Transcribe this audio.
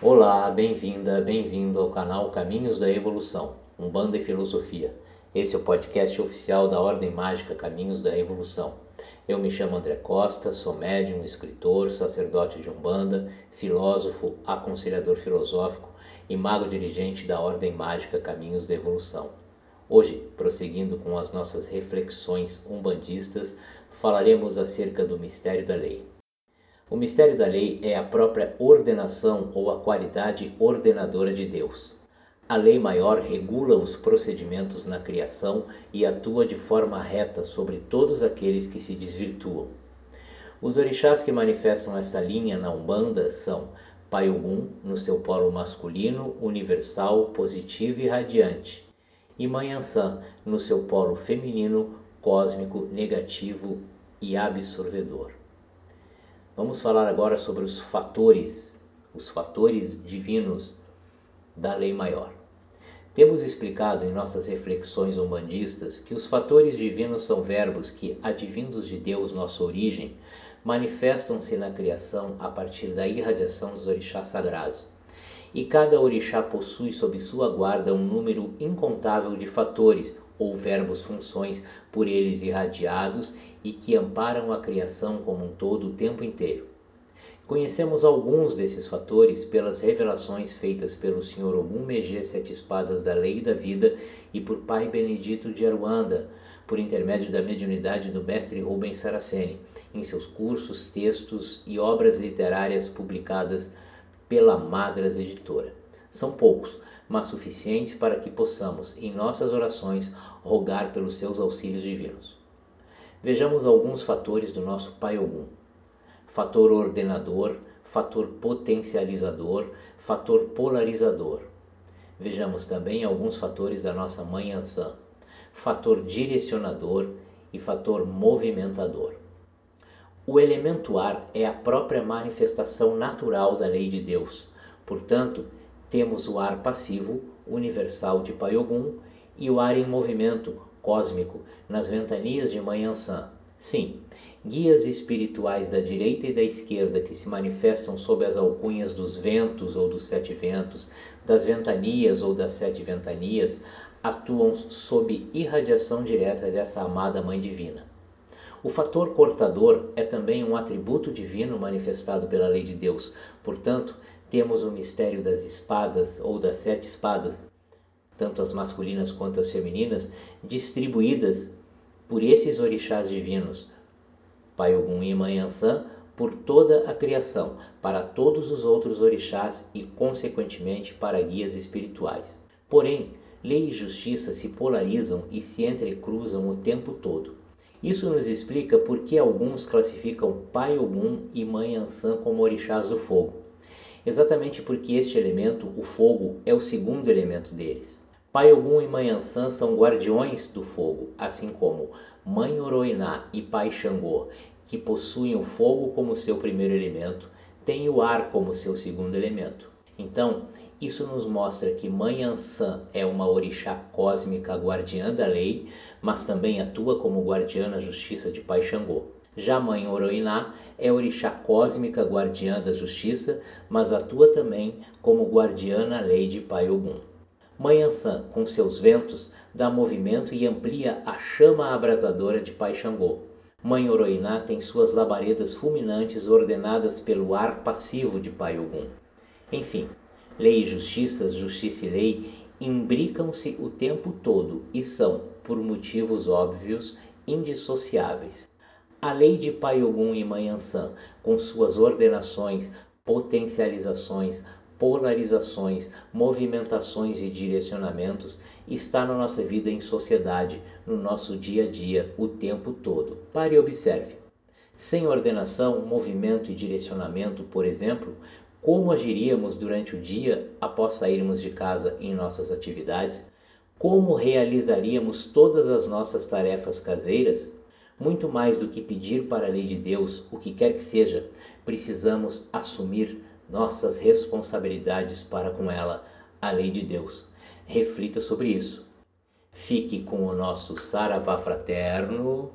Olá, bem-vinda, bem-vindo ao canal Caminhos da Evolução, Umbanda e Filosofia. Esse é o podcast oficial da Ordem Mágica Caminhos da Evolução. Eu me chamo André Costa, sou médium, escritor, sacerdote de Umbanda, filósofo, aconselhador filosófico e mago dirigente da Ordem Mágica Caminhos da Evolução. Hoje, prosseguindo com as nossas reflexões umbandistas, falaremos acerca do mistério da lei. O mistério da lei é a própria ordenação ou a qualidade ordenadora de Deus. A lei maior regula os procedimentos na criação e atua de forma reta sobre todos aqueles que se desvirtuam. Os orixás que manifestam essa linha na Umbanda são Pai Ogum, no seu polo masculino, universal, positivo e radiante, e Mãe Ansã, no seu polo feminino, cósmico, negativo e absorvedor. Vamos falar agora sobre os fatores, os fatores divinos da lei maior. Temos explicado em nossas reflexões umbandistas que os fatores divinos são verbos que, advindos de Deus, nossa origem, manifestam-se na criação a partir da irradiação dos orixás sagrados. E cada orixá possui sob sua guarda um número incontável de fatores ou verbos funções por eles irradiados e que amparam a criação como um todo o tempo inteiro. Conhecemos alguns desses fatores pelas revelações feitas pelo Sr. Ogum Megê Sete Espadas da Lei da Vida e por Pai Benedito de Aruanda, por intermédio da mediunidade do mestre Rubens Saraceni, em seus cursos, textos e obras literárias publicadas pela Madras Editora. São poucos, mas suficientes para que possamos, em nossas orações, rogar pelos seus auxílios divinos. Vejamos alguns fatores do nosso Pai Ogum: fator ordenador, fator potencializador, fator polarizador. Vejamos também alguns fatores da nossa Mãe Ansã: fator direcionador e fator movimentador. O elemento ar é a própria manifestação natural da lei de Deus. Portanto, temos o ar passivo, universal de Pai Ogum, e o ar em movimento, cósmico nas ventanias de Manhãçã. Sim, guias espirituais da direita e da esquerda que se manifestam sob as alcunhas dos ventos ou dos sete ventos, das ventanias ou das sete ventanias, atuam sob irradiação direta dessa amada Mãe Divina. O fator cortador é também um atributo divino manifestado pela lei de Deus. Portanto, temos o mistério das espadas ou das sete espadas, tanto as masculinas quanto as femininas, distribuídas por esses orixás divinos, Pai Ogum e Mãe Ansã, por toda a criação, para todos os outros orixás e, consequentemente, para guias espirituais. Porém, lei e justiça se polarizam e se entrecruzam o tempo todo. Isso nos explica por que alguns classificam Pai Ogum e Mãe Ansã como orixás do fogo. Exatamente porque este elemento, o fogo, é o segundo elemento deles. Pai Ogum e Mãe Ansã são guardiões do fogo, assim como Mãe Oroiná e Pai Xangô, que possuem o fogo como seu primeiro elemento, têm o ar como seu segundo elemento. Então, isso nos mostra que Mãe Ansã é uma orixá cósmica guardiã da lei, mas também atua como guardiã na justiça de Pai Xangô. Já Mãe Oroiná é orixá cósmica guardiã da justiça, mas atua também como guardiã na lei de Pai Ogum. Mãe Ansã, com seus ventos, dá movimento e amplia a chama abrasadora de Pai Xangô. Mãe Oroiná tem suas labaredas fulminantes ordenadas pelo ar passivo de Pai Ogum. Enfim, lei e justiça, justiça e lei imbricam-se o tempo todo e são, por motivos óbvios, indissociáveis. A lei de Pai Ogum e Ansã, com suas ordenações, potencializações, polarizações, movimentações e direcionamentos está na nossa vida em sociedade, no nosso dia a dia, o tempo todo. Pare e observe. Sem ordenação, movimento e direcionamento, por exemplo, como agiríamos durante o dia após sairmos de casa em nossas atividades? Como realizaríamos todas as nossas tarefas caseiras? Muito mais do que pedir para a lei de Deus, o que quer que seja, precisamos assumir nossas responsabilidades para com ela, a lei de Deus. Reflita sobre isso. Fique com o nosso Saravá fraterno.